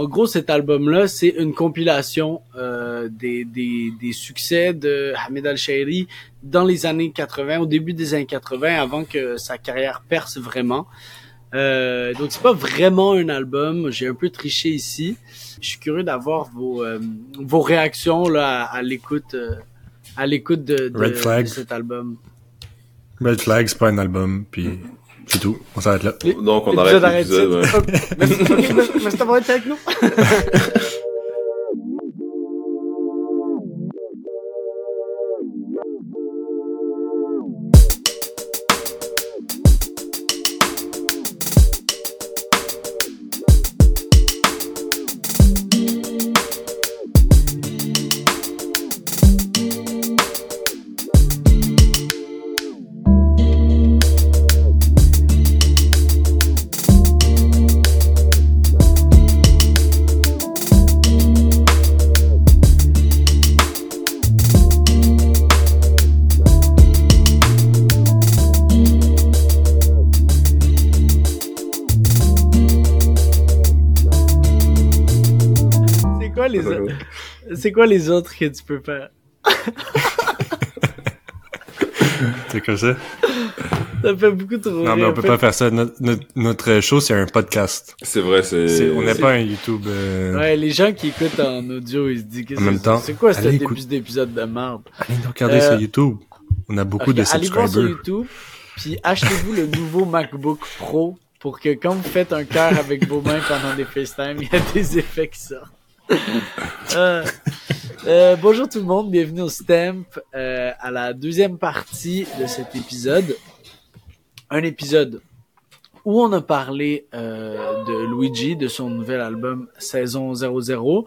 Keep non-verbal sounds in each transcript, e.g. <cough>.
en gros, cet album-là, c'est une compilation euh, des, des, des succès de Hamid Al-Shairi dans les années 80, au début des années 80, avant que sa carrière perce vraiment. Euh, donc c'est pas vraiment un album. J'ai un peu triché ici. Je suis curieux d'avoir vos euh, vos réactions là à, l'écoute euh, à l'écoute de, de, de cet album. Red Flag, c'est pas un album, puis c'est tout. On s'arrête là. Donc, on arrête l'épisode. ouais. <laughs> Merci d'avoir été avec nous. <laughs> C'est quoi les autres que tu peux faire? <laughs> C'est comme ça. Ça fait beaucoup trop Non, mais on peut pas faire ça. Notre, notre, notre show, c'est un podcast. C'est vrai, c'est... On n'est pas un YouTube. euh, Ouais, les gens qui écoutent en audio, ils se disent que En même c'est- temps, c'est quoi allez début écoute- d'épisode de merde? Allez nous regarder Euh, sur YouTube. On a beaucoup de Allez voir sur subscribers. YouTube, puis achetez-vous le nouveau MacBook Pro pour que quand vous faites un cœur avec vos mains pendant des FaceTime, il y a des effets qui sortent. <laughs> Euh, euh, bonjour tout le monde, bienvenue au Stamp, euh, à la deuxième partie de cet épisode. Un épisode où on a parlé euh, de Luigi, de son nouvel album Saison 00,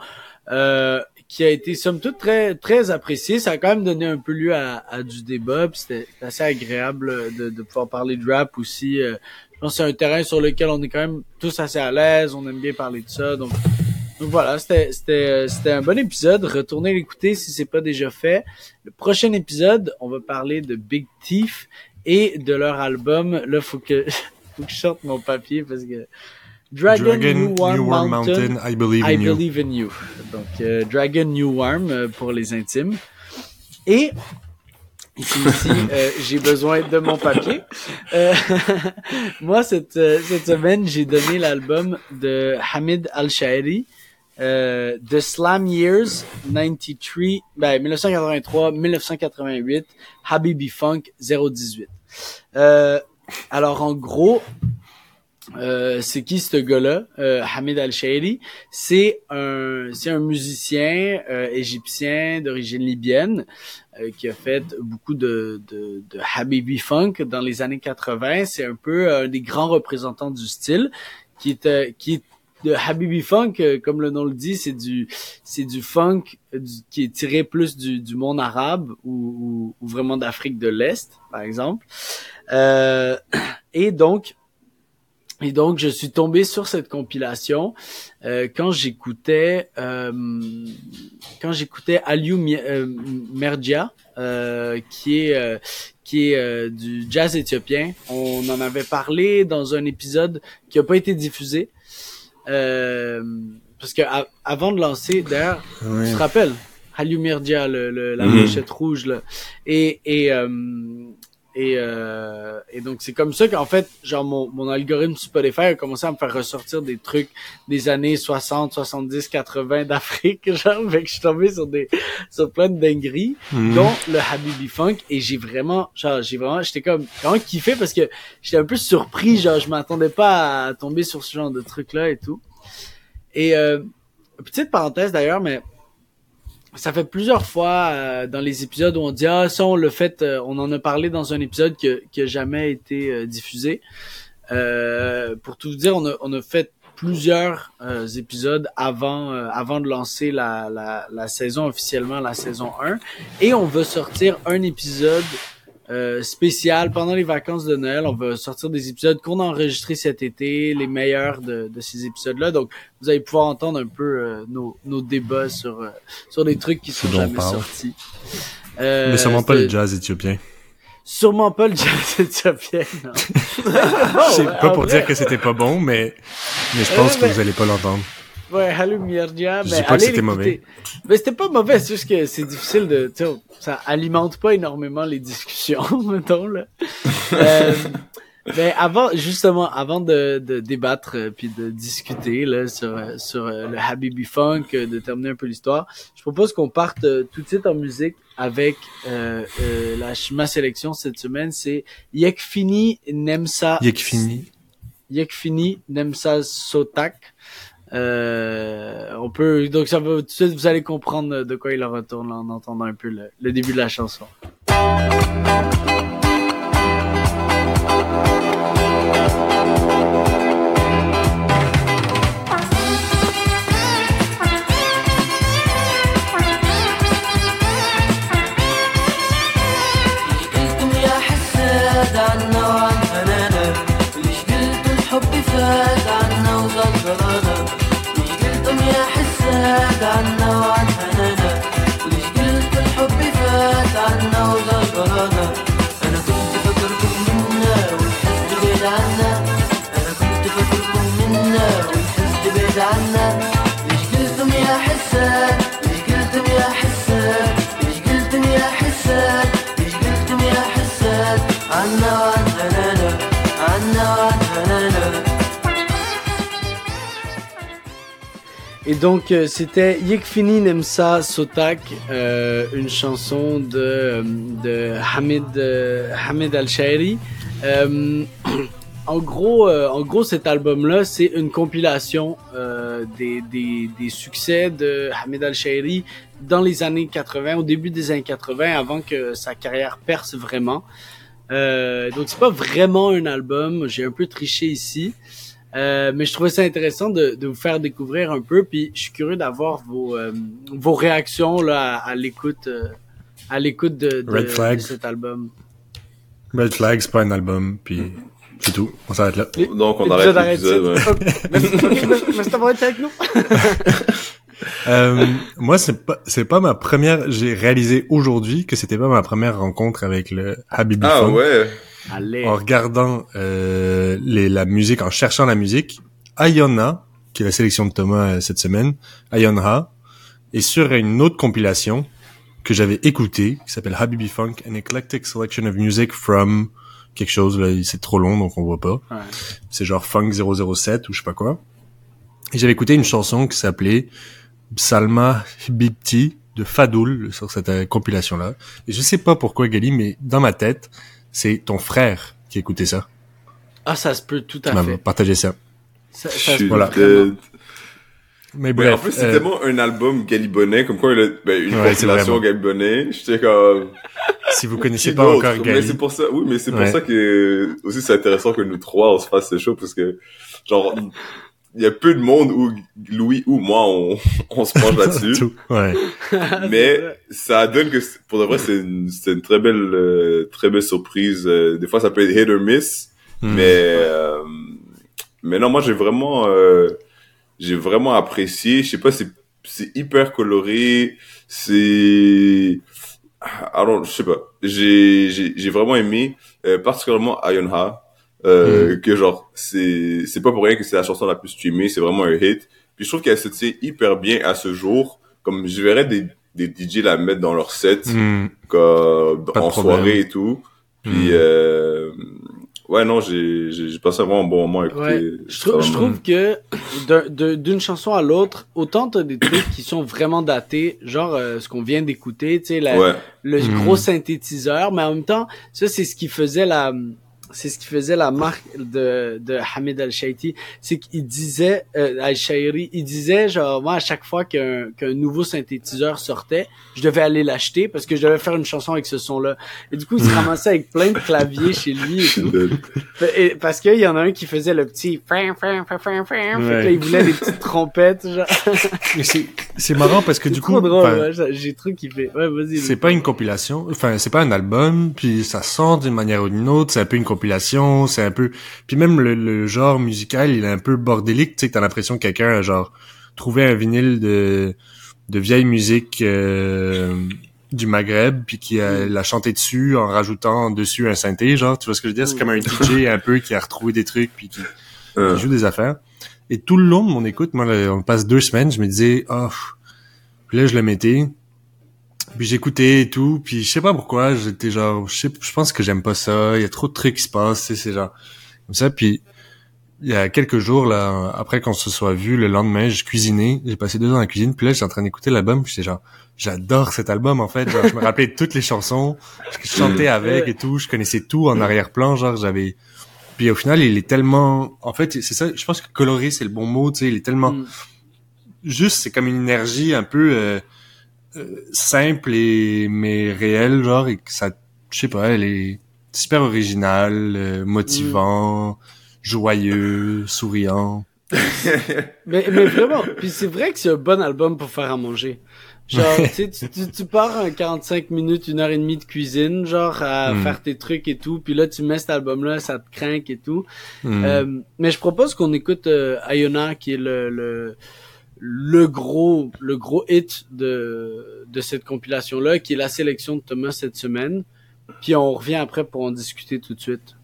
euh, qui a été somme toute très très apprécié. Ça a quand même donné un peu lieu à, à du débat. C'était assez agréable de, de pouvoir parler de rap aussi. Je pense que c'est un terrain sur lequel on est quand même tous assez à l'aise. On aime bien parler de ça. Donc, donc voilà, c'était un bon épisode. Retournez l'écouter si c'est pas déjà fait. Le prochain épisode, on va parler de Big Thief et de leur album. Là, faut que <laughs> faut que je sorte mon papier parce que Dragon, Dragon, New Warm, Mountain, I believe in I you. Believe in You. Donc, euh, Dragon New Warm euh, pour les intimes. Et ici, ici <laughs> euh, j'ai besoin de mon papier. <laughs> Moi, cette, cette semaine, j'ai donné l'album de Hamid Al-Shairi, euh, The Slam Years 93, ben, 1983-1988, Habibi Funk 018. Euh, alors, en gros, euh, c'est qui ce gars-là, euh, Hamid Al-Shairi C'est un, c'est un musicien euh, égyptien d'origine libyenne euh, qui a fait beaucoup de, de, de Habibi Funk dans les années 80. C'est un peu un des grands représentants du style, qui est, euh, qui est de Habibi Funk, euh, comme le nom le dit, c'est du, c'est du funk euh, du- qui est tiré plus du, du monde arabe ou, ou, ou vraiment d'Afrique de l'Est, par exemple. Euh, <clears throat> et donc, et donc, je suis tombé sur cette compilation euh, quand j'écoutais euh, quand j'écoutais Aliou euh, Merdia, qui est qui est du jazz éthiopien. On en avait parlé dans un épisode qui a pas été diffusé euh, parce que avant de lancer, d'ailleurs, tu te rappelles? Aliou Merdia, le, le- la pochette rouge là, et et euh, et, euh, et donc c'est comme ça qu'en fait, genre mon, mon algorithme Spotify a commencé à me faire ressortir des trucs des années 60, 70, 80 d'Afrique, <laughs> genre, fait que je suis tombé sur des sur plein de dingueries, Mhm. dont le Habibi Funk et j'ai vraiment, genre, j'ai vraiment, j'étais comme vraiment kiffé parce que j'étais un peu surpris, genre, je m'attendais pas à tomber sur ce genre de trucs là et tout. Et euh, petite parenthèse d'ailleurs, mais ça fait plusieurs fois euh, dans les épisodes où on dit ah ça on le fait, euh, on en a parlé dans un épisode que, qui a jamais été euh, diffusé. Euh, pour tout vous dire, on a, on a fait plusieurs euh, épisodes avant euh, avant de lancer la, la, la saison officiellement, la saison 1. Et on va sortir un épisode euh, spécial pendant les vacances de Noël. On va sortir des épisodes qu'on a enregistrés cet été, les meilleurs de, de ces épisodes-là. Donc, vous allez pouvoir entendre un peu euh, nos, nos débats sur euh, sur des trucs qui sont jamais parle. sortis. Euh, Mais sûrement pas le jazz éthiopien. Sûrement pas le jazz <laughs> éthiopien, non. C'est pas pour vrai. dire que c'était pas bon, mais, mais je pense Ouais, que vous allez pas l'entendre. Ouais, Mirja, Je mais pas allez c'était mauvais. Mais c'était pas mauvais, c'est juste que c'est difficile de, tu sais, ça alimente pas énormément les discussions, <laughs> mettons, là. Euh, mais avant, justement, avant de, de débattre euh, puis de discuter là sur euh, sur euh, le Habibi Funk, de terminer un peu l'histoire, je propose qu'on parte tout de suite en musique avec euh, euh, la ma sélection cette semaine, c'est Yekfini Nemsa Yekfini. Yekfini Nemsa Sotak. Euh, on peut donc ça va tout de suite vous allez comprendre de quoi il en retourne en entendant un peu le, le début de la chanson. Donc euh, c'était Yekfini Nemsa Sotak, euh, une chanson de de Hamid euh, Hamid Al Shairi. Euh, <clears throat> en gros, euh, en gros, cet album-là, c'est une compilation euh, des, des, des succès de Hamid Al Shairi dans les années 80, au début des années 80, avant que sa carrière perce vraiment. Euh, donc c'est pas vraiment un album. J'ai un peu triché ici. Euh, mais je trouvais ça intéressant de, de vous faire découvrir un peu, puis je suis curieux d'avoir vos euh, vos réactions là à, l'écoute euh, à l'écoute de, de, Red Flag. de cet album. Red Flag, c'est pas un album, puis c'est tout. On s'arrête là. Donc, on arrête l'épisode. ouais. Merci, d'avoir été avec nous. <laughs> Euh, moi, c'est pas, c'est pas ma première, j'ai réalisé aujourd'hui que c'était pas ma première rencontre avec le Habibi Ah ouais. Allez. En regardant, euh, les, la musique, en cherchant la musique, Ayona, qui est la sélection de Thomas euh, cette semaine, Ayonha, est sur une autre compilation que j'avais écoutée, qui s'appelle Habibi Funk, an eclectic selection of music from quelque chose, là, c'est trop long, donc on voit pas. Ouais. C'est genre Funk 007 ou je sais pas quoi. Et j'avais écouté une chanson qui s'appelait Salma Bibti de Fadoul sur cette euh, compilation-là. Et je sais pas pourquoi, Gali, mais dans ma tête, c'est ton frère qui écoutait ça. Ah, ça se peut tout à fait. partagé ça. Ça, Je ça se suis peut voilà. Mais Mais bref. en plus, c'est euh, tellement un album galibonais, comme quoi il a ben, une Ouais, c'est compilation galibonais. J'étais comme... si vous connaissez pas encore Mais Gali, c'est pour ça, oui, mais c'est pour Ouais. ça que, aussi, c'est intéressant que nous trois, on se fasse ce show, parce que, genre, il y a peu de monde où Louis ou moi, on, <laughs> on se penche <laughs> là-dessus. Ouais. <laughs> Mais ça donne que, pour de vrai, c'est une, c'est une très belle, euh, très belle surprise. Euh, des fois, ça peut être hit or miss, Hmm. mais, euh, mais non, moi, j'ai vraiment, euh, j'ai vraiment apprécié. Je sais pas, c'est, c'est hyper coloré. C'est, alors, je sais pas. J'ai, j'ai, j'ai vraiment aimé, euh, particulièrement Ionha. Euh, que genre, c'est, c'est pas pour rien que c'est la chanson la plus streamée. C'est vraiment un hit. Puis je trouve qu'elle se tient hyper bien à ce jour. Comme je verrais des, des DJ la mettre dans leur set Hmm. comme, en soirée et tout. Puis, Mm. euh, ouais, non, j'ai, j'ai, j'ai passé vraiment un bon moment à écouter. Ouais, je, trou- je trouve que d'une chanson à l'autre, autant t'as des trucs qui sont vraiment datés, genre euh, ce qu'on vient d'écouter, tu sais, Ouais. le Mhm. gros synthétiseur, mais en même temps, ça c'est ce qui faisait la c'est ce qui faisait la marque de, de Hamid Al-Shaiti, c'est qu'il disait, euh, Al-Shairi, il disait, genre, moi, à chaque fois qu'un qu'un nouveau synthétiseur sortait, je devais aller l'acheter parce que je devais faire une chanson avec ce son-là. Et du coup, il se ramassait avec plein de claviers chez lui et tout. Et- parce qu'il y en a un qui faisait le petit fin, fin, fin, fin, fin. Fait que là, Ouais. il voulait des petites trompettes, genre. <laughs> C'est, c'est marrant parce que du coup, j'ai trop kiffé. Ouais, vas-y. c'est pas une compilation, enfin c'est pas un album, puis ça sort d'une manière ou d'une autre, c'est un peu une compilation, c'est un peu, puis même le, le genre musical, il est un peu bordélique, tu sais, que t'as l'impression que quelqu'un a genre trouvé un vinyle de de vieille musique euh, du Maghreb, puis qui a, l'a chanté dessus en rajoutant dessus un synthé, genre, tu vois ce que je veux dire, c'est comme un DJ un peu qui a retrouvé des trucs puis qui, Euh, qui joue des affaires. Et tout le long de mon écoute, moi, on passe deux semaines, je me disais, oh, puis là, je le mettais. Puis j'écoutais et tout, puis je sais pas pourquoi, j'étais genre, je sais, je pense que j'aime pas ça, il y a trop de trucs qui se passent, c'est genre, comme ça, puis il y a quelques jours, là, après qu'on se soit vu, le lendemain, je cuisinais, j'ai passé deux ans dans la cuisine, puis là, j'étais en train d'écouter l'album, puis j'étais genre, j'adore cet album, en fait, genre, je me rappelais de toutes les chansons, je chantais avec et tout, je connaissais tout en arrière-plan, genre, j'avais, puis au final, il est tellement, en fait, c'est ça, je pense que coloré, c'est le bon mot, tu sais, il est tellement, Mm. juste, c'est comme une énergie un peu, euh, simple et, mais réelle, genre, et que ça, je sais pas, elle est super originale, euh, motivant, joyeux, souriant. <laughs> Mais, mais vraiment, puis c'est vrai que c'est un bon album pour faire à manger. Genre, tu tu, tu, pars un 45 minutes, une heure et demie de cuisine, genre, à Mm. faire tes trucs et tout, puis là, tu mets cet album-là, ça te craint et tout. Hmm. Euh, mais je propose qu'on écoute euh, Iona, qui est le, le, le gros, le gros hit de, de cette compilation-là, qui est la sélection de Thomas cette semaine. Puis on revient après pour en discuter tout de suite.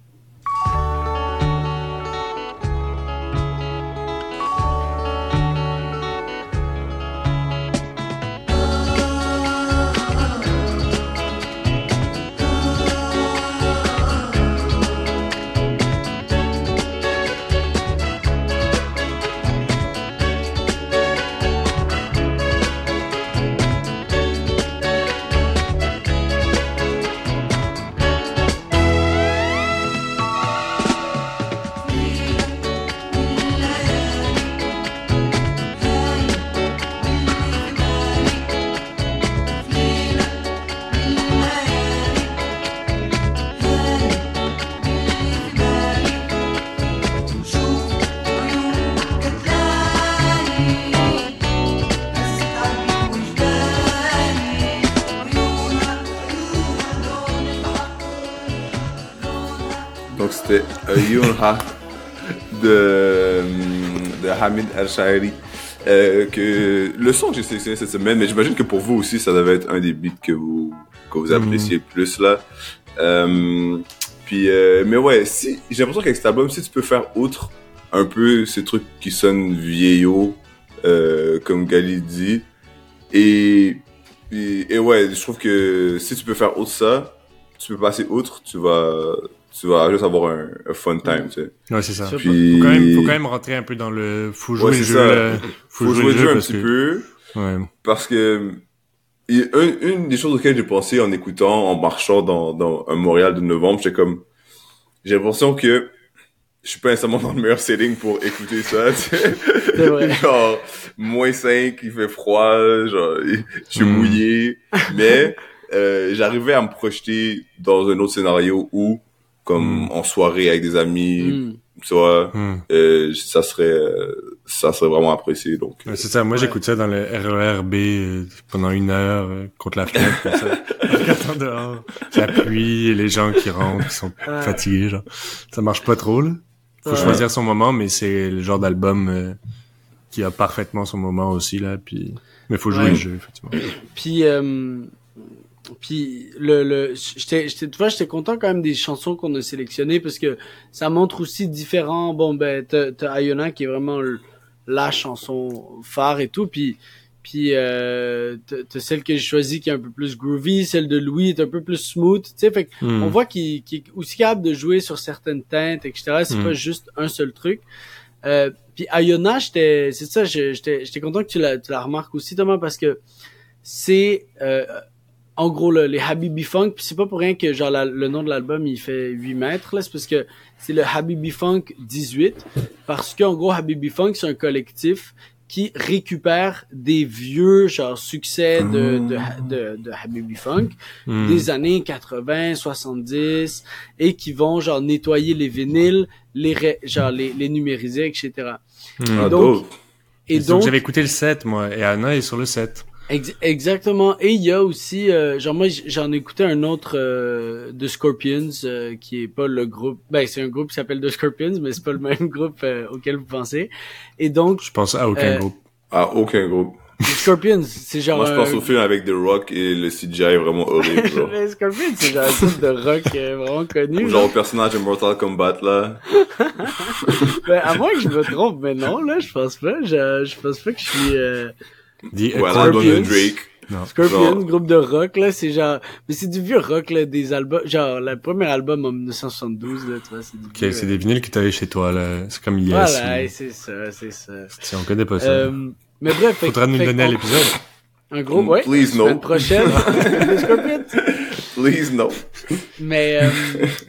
C'était Yunha de, de Hamid El-Shairi. Euh, que le son que j'ai sélectionné cette semaine, mais j'imagine que pour vous aussi, ça devait être un des beats que vous, que vous appréciez le plus là. Euh, puis, euh, mais ouais, si, j'ai l'impression qu'avec cet album, si tu peux faire outre un peu ces trucs qui sonnent vieillots, comme Gali dit, et, et, et ouais, je trouve que si tu peux faire autre ça, tu peux passer outre, tu vas, tu vas juste avoir un, un fun time, tu sais. Ouais, c'est ça. Sur- Faut Puis, quand même, faut quand même rentrer un peu dans le, faut jouer Ouais, le jeu, ça. là. faut, jouer le jeu un parce petit que- peu. Ouais. Parce que une, une des choses auxquelles j'ai pensé en écoutant, en marchant dans, dans un Montréal de novembre, j'étais comme, j'ai l'impression que je suis pas nécessairement dans le meilleur setting pour écouter ça, tu sais. C'est vrai. <laughs> genre, moins 5, il fait froid, genre, je suis Hmm. mouillé, mais euh, j'arrivais à me projeter dans un autre scénario où, comme Hmm. en soirée avec des amis, Mm. tu vois, Hmm. euh, ça serait, ça serait vraiment apprécié, donc. euh, Ouais, c'est ça. Moi, Ouais. j'écoute ça dans le RERB euh, pendant une heure euh, contre la fenêtre, comme ça. <laughs> Dehors. La pluie et les gens qui rentrent, qui sont Ouais. fatigués, genre. Ça marche pas trop, là. Faut Ouais. choisir son moment, mais c'est le genre d'album euh, qui a parfaitement son moment aussi, là. Puis, mais faut jouer Ouais. le jeu, effectivement. Puis, euh, puis le, le, j'étais, j'étais, tu vois, j'étais content quand même des chansons qu'on a sélectionnées parce que ça montre aussi différents. Bon, ben, t'as, t'as Iona qui est vraiment la chanson phare et tout, puis. Puis euh, t'as celle que j'ai choisie qui est un peu plus groovy, celle de Louis est un peu plus smooth, tu sais, fait que Hmm. on voit qu'il qu'il est aussi capable de jouer sur certaines teintes, etc. C'est Mm. pas juste un seul truc. Euh, puis Iona, j'étais, c'est ça, j'étais, j'étais content que tu la, tu la remarques aussi, Thomas, parce que c'est, euh, en gros, le- les Habibi Funk. Puis c'est pas pour rien que genre la- le nom de l'album il fait 8 mètres là, c'est parce que c'est le Habibi Funk 18, parce qu'en gros Habibi Funk c'est un collectif qui récupère des vieux genre succès de, de, de, de Habibi Funk Hmm. des années 80, 70 et qui vont genre nettoyer les vinyles, les genre les, les numériser, etc. Hmm. Ah, donc. Et donc, donc, j'avais écouté le 7, moi, et Anna est sur le 7. Ex- exactement. Et il y a aussi, euh, genre moi j'en ai écouté un autre euh, de Scorpions euh, qui est pas le groupe, ben c'est un groupe qui s'appelle The Scorpions, mais c'est pas le même <laughs> groupe euh, auquel vous pensez. Et donc Je pense à aucun Euh, groupe. Ah, aucun groupe. Les Scorpions, c'est genre. Moi, je pense un- au film avec The Rock et le CGI est vraiment horrible, <laughs> genre. Les Scorpions, c'est genre un groupe de rock euh, vraiment connu. Ou genre au personnage de Mortal Kombat, là. <laughs> Ben, à moins que je me trompe, mais non, là, je pense pas. Je, je pense pas que je suis euh, The Ou à Accord- l'album de Scorpions. Drake. Scorpions, Genre- groupe de rock, là, c'est genre... Mais c'est du vieux rock, là, des albums... Genre, le premier album en 1972, là, tu vois, c'est du Ok, vieux, c'est des vinyles que t'avais chez toi, là. C'est comme Yes. Voilà, ou- c'est ça, c'est ça. Si on connaît pas ça. Euh, mais bref, fait, Faudra nous fait le donner à l'épisode. Un gros, Mm, ouais. please, semaine no. prochaine, <laughs> les Scorpions. Please, no. Mais euh,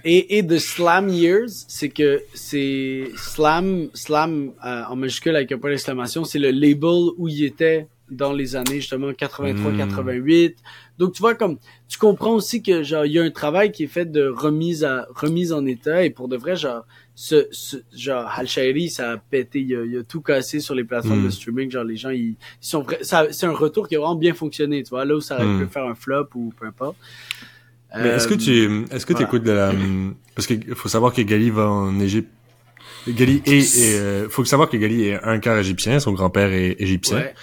et et de Slam Years, c'est que c'est Slam Slam euh, en majuscule avec un point d'exclamation, c'est le label où il était dans les années justement 83 Mm. 88. Donc tu vois comme tu comprends aussi que genre il y a un travail qui est fait de remise à remise en état et pour de vrai genre ce, ce genre Al Shairi ça a pété il a, il a tout cassé sur les plateformes Mm. de streaming genre les gens ils, ils sont ça c'est un retour qui a vraiment bien fonctionné tu vois là où ça aurait Mm. pu faire un flop ou peu importe Mais est-ce que Euh, tu, est-ce que voilà. t'écoutes de la, parce qu'il faut savoir que Gali va en Égypte. Gali est, est, euh, faut savoir que Gali est un quart égyptien, son grand-père est égyptien. Ouais.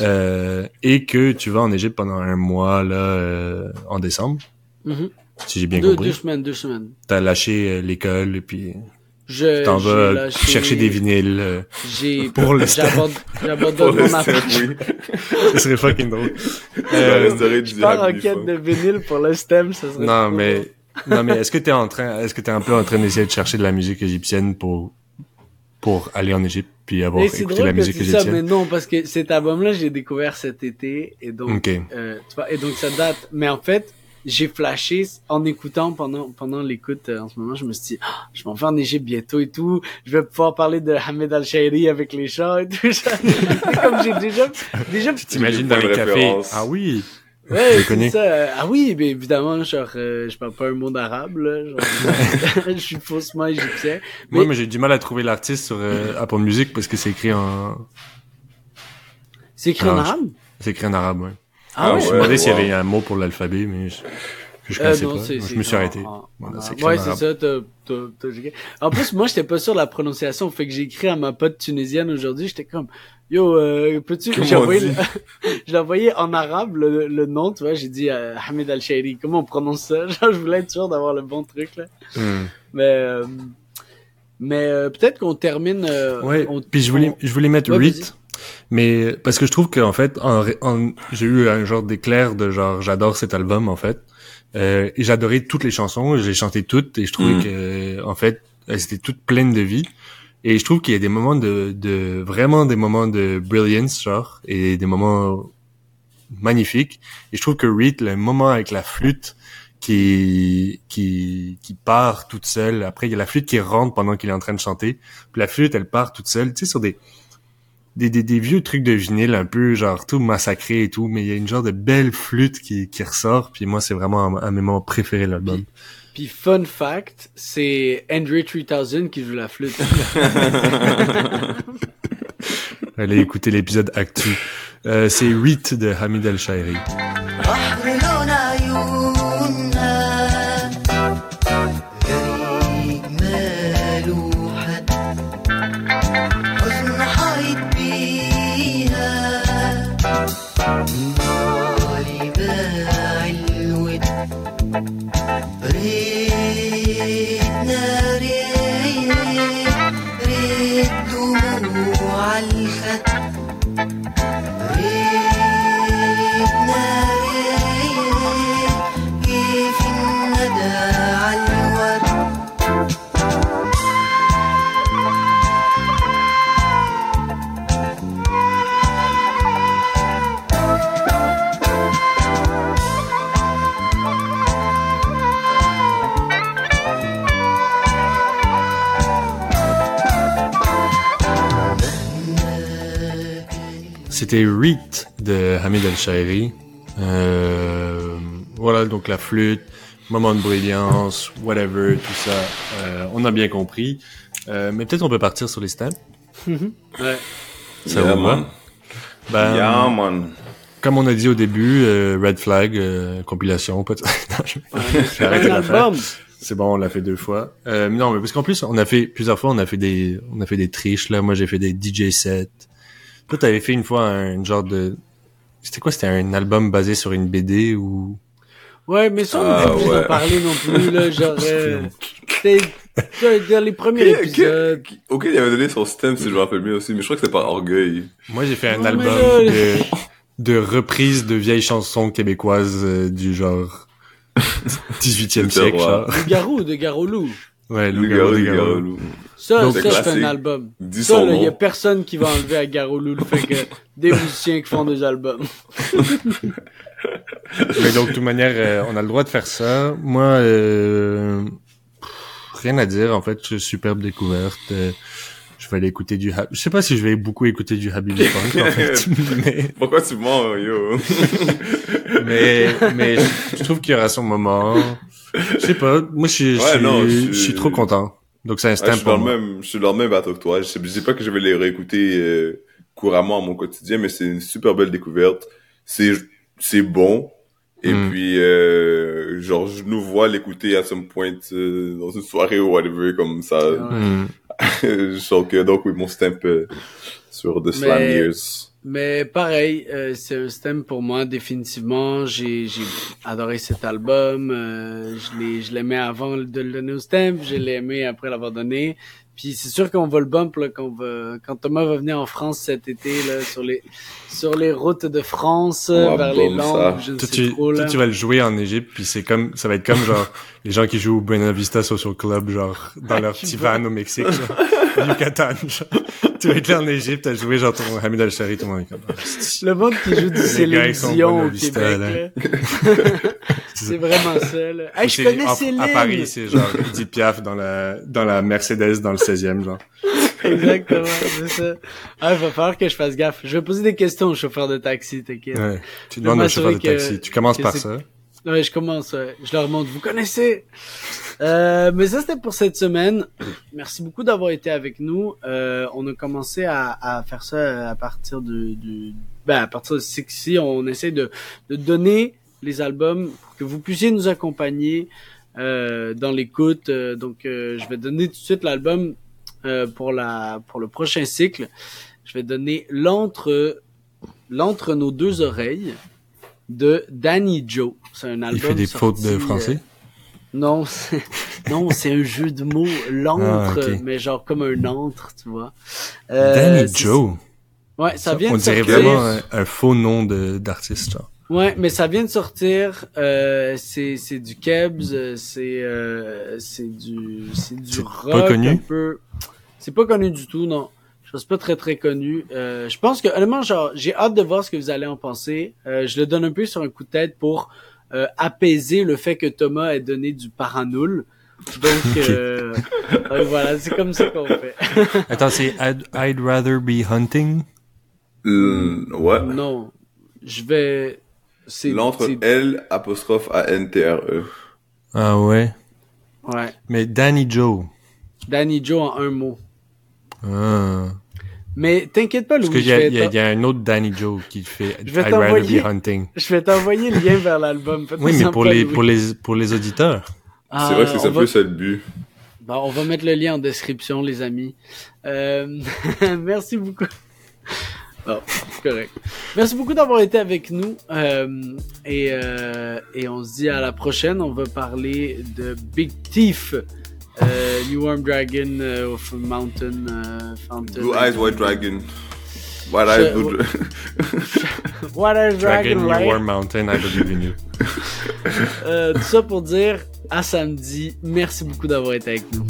Euh, et que tu vas en Égypte pendant un mois là euh, en décembre, Mhm. si j'ai bien deux, compris. deux semaines, deux semaines. T'as lâché euh, l'école et puis Je, t'en vas lâché- chercher des vinyles. euh, J'ai, <laughs> pour le j'abandonne le mon appart. oui. <laughs> Ce serait fucking drôle. Euh, Je pars en quête de vinyle pour le stem, ça serait non mais. Non mais est-ce que t'es en train, est-ce que t'es un peu en train d'essayer de chercher de la musique égyptienne pour pour aller en Égypte puis avoir écouté drôle la que musique tu dis ça, égyptienne? mais non, parce que cet album-là, j'ai découvert cet été, et donc, Ok. euh, tu vois, et donc ça date. Mais en fait, j'ai flashé en écoutant pendant pendant l'écoute euh, en ce moment, je me suis dit, Ah, je m'en vais en Égypte bientôt et tout, je vais pouvoir parler de Hamed Al Shairi avec les chants et tout. ça. <laughs> C'est comme j'ai déjà déjà T'imagines J'ai dans les cafés? Ah oui. Ouais, c'est connais. ça. Euh, Ah oui, mais évidemment, genre, euh, je parle pas un mot d'arabe, là. Genre, <laughs> je suis faussement égyptien. Moi, Mais- mais j'ai du mal à trouver l'artiste sur euh, Apple Music parce que c'est écrit en, C'est écrit en arabe? c'est écrit en arabe, ouais. Ah, Ah ouais? je me demandais s'il y avait un mot pour l'alphabet, mais je, que je Euh, connaissais non, pas. je me suis arrêté. en- Voilà, en Ouais, c'est ça. En plus, moi, j'étais pas sûr de la prononciation. Fait que j'ai écrit à ma pote tunisienne aujourd'hui. J'étais comme, yo, euh, peux-tu, j'ai envoyé, le- <laughs> je envoyé en arabe, le, le nom, tu vois. J'ai dit, euh, Hamid Al-Shairi. Comment on prononce ça? <laughs> Genre, je voulais être sûr d'avoir le bon truc, là. Hmm. Mais, euh, mais, euh, peut-être qu'on termine, euh, Ouais. on- Puis je voulais, on- je voulais mettre Ouais, mais parce que je trouve qu'en fait, en, en- j'ai eu un genre d'éclair de genre, j'adore cet album en fait, euh, et j'adorais toutes les chansons, j'ai chanté toutes et je trouvais Mm. que en fait, elles étaient toutes pleines de vie. Et je trouve qu'il y a des moments de, de vraiment des moments de brilliance genre et des moments magnifiques. Et je trouve que Reed, le moment avec la flûte qui qui qui part toute seule. Après, il y a la flûte qui rentre pendant qu'il est en train de chanter. Puis la flûte, elle part toute seule. Tu sais, sur des des, des, des vieux trucs de vinyle un peu genre tout massacré et tout, mais il y a une genre de belle flûte qui, qui ressort. Puis moi, c'est vraiment un, de mes moments préférés de l'album. Puis fun fact, c'est Andre 3000 qui joue la flûte. <laughs> Allez écouter l'épisode Actu. Euh, c'est Reet de Hamid El Shairi. C'était Reet de Hamid El Shairi. Euh, voilà, donc la flûte, moment de brillance, whatever, tout ça. Euh, on a bien compris. Euh, mais peut-être on peut partir sur les stamps. ouais. Ça yeah, vous va? man. Ben, yeah, man. Comme on a dit au début, euh, Red Flag, euh, compilation, peut-être. <laughs> C'est bon, on l'a fait deux fois. Euh, non, mais parce qu'en plus, on a fait plusieurs fois, on a fait des, on a fait des triches là. Moi, j'ai fait des DJ sets. Toi, t'avais fait une fois un genre de... C'était quoi? C'était un album basé sur une BD ou... Ouais, mais ça, on Ah, n'a pas ouais. en parler non plus, là, <laughs> genre, euh, dans les premiers épisodes. Ok, il avait donné son stem, si je me rappelle bien aussi, mais je crois que c'était pas Orgueil. Moi, j'ai fait un album là- de, de reprises de vieilles chansons québécoises euh, du genre <laughs> 18e C'était siècle, genre. De Garou, de Garolou. Ouais, Le Loup-garou, garou, garou. Ça, Donc, ça, c'est un album. Dis Ça, là, il y a personne qui va enlever à Garolou le fait que <laughs> des musiciens qui font des albums. <laughs> Mais donc, de toute manière, euh, on a le droit de faire ça. Moi, euh, rien à dire, en fait. Superbe découverte. Je vais aller écouter du... Ha- Je sais pas si je vais beaucoup écouter du Habibi Funk, en fait. <laughs> mais, Pourquoi tu mens, yo? <laughs> mais, mais je, je trouve qu'il y aura son moment. Je sais pas. Moi, je suis, je Ouais, suis- non, je je- suis trop content. Donc, c'est un Ouais, je suis dans pour le moi. même, je suis dans le même bateau que toi. Je sais, je sais pas que je vais les réécouter euh, couramment à mon quotidien, mais c'est une super belle découverte. C'est, c'est bon. Et Mm. puis, euh, genre, je nous vois l'écouter à some point euh, dans une soirée ou whatever, comme ça. Ouais. <laughs> Que, donc, oui, mon stamp euh, sur The Slam Mais- Years. Mais pareil, euh, c'est un stem pour moi définitivement. J'ai adoré cet album. euh, je l'ai je l'aimais avant de le donner au stem. Je l'ai aimé après l'avoir donné. Puis c'est sûr qu'on va le bump là, quand, va, quand Thomas va venir en France cet été là, sur les sur les routes de France vers les Landes. ça. Je ne Toi, sais tu, trop toi, tu vas le jouer en Égypte, puis c'est comme, ça va être comme genre <laughs> les gens qui jouent au Buena Vista Social Club, genre dans leur <laughs> petit van au Mexique, genre, au Yucatan. Genre. <laughs> Tu vas être là en Égypte, à jouer genre ton Hamid Al Shari, tout le monde est comme. ah, c'est- Le monde qui joue du Céline Dion au Québec, là. C'est vraiment ça. Là. Hey, je connais en- Céline. À Paris, c'est genre Edith Piaf dans la dans la Mercedes dans le 16e, genre. <laughs> Exactement, c'est ça. Ah, il va falloir que je fasse gaffe. Je vais poser des questions au chauffeur de taxi, t'inquiète. Ouais. Tu demandes au chauffeur de taxi. Tu commences par ça. Ouais, je commence. Je leur montre. Vous connaissez? Euh, mais ça, c'était pour cette semaine. Merci beaucoup d'avoir été avec nous. Euh, on a commencé à, à faire ça à partir de, de ben, à partir de Sixy. On essaie de, de donner les albums que vous puissiez nous accompagner euh, dans l'écoute. Euh, donc, euh, je vais donner tout de suite l'album euh, pour la pour le prochain cycle. Je vais donner l'entre l'entre nos deux oreilles de Danny Joe. C'est un album Il fait des sorti, fautes de français? non, c'est- non, c'est un jeu de mots, l'antre, Ah, ok. mais genre comme un antre, tu vois. Danny Joe. Ouais, ça vient On de dirait sortir. vraiment un, un faux nom de d'artiste, genre. Ouais, mais ça vient de sortir. Euh, c'est c'est du Kebs, euh, c'est euh, c'est du c'est du C'est rock pas connu? un peu. C'est pas connu du tout, non. Je pense pas très très connu. Euh, je pense que honnêtement, genre, j'ai hâte de voir ce que vous allez en penser. Euh, je le donne un peu sur un coup de tête pour euh, apaiser le fait que Thomas ait donné du paranoul. Donc euh, euh, voilà, c'est comme ça qu'on fait. <laughs> Attends, c'est I'd, I'd rather be hunting? Ouais. non, je vais. C'est L'entre L apostrophe A N T R E. Ah ouais? Ouais, Mais Danny Joe. Danny Joe en un mot. Ah. Mais t'inquiète pas, Louis. Parce qu'il y, y, a- y un autre Danny Joe qui fait <laughs> Je vais I'd rather be hunting. Je vais t'envoyer le lien vers l'album. <laughs> Oui, mais pour les, pour les, pour les auditeurs. Ah, c'est vrai que c'est on un va... peu ça le but. Bon, on va mettre le lien en description, les amis. Euh... <laughs> Merci beaucoup. Bon, correct. Merci beaucoup d'avoir été avec nous. Euh, et, euh, et on se dit à la prochaine. On va parler de Big Thief. Euh, New Warm Dragon euh, of Mountain euh, Fountain. Blue Eyes White Dragon. White Eyes Blue Dragon. What a Dragon, Dragon, New right? War Mountain, I believe in you. Euh, tout ça pour dire à samedi. Merci beaucoup d'avoir été avec nous.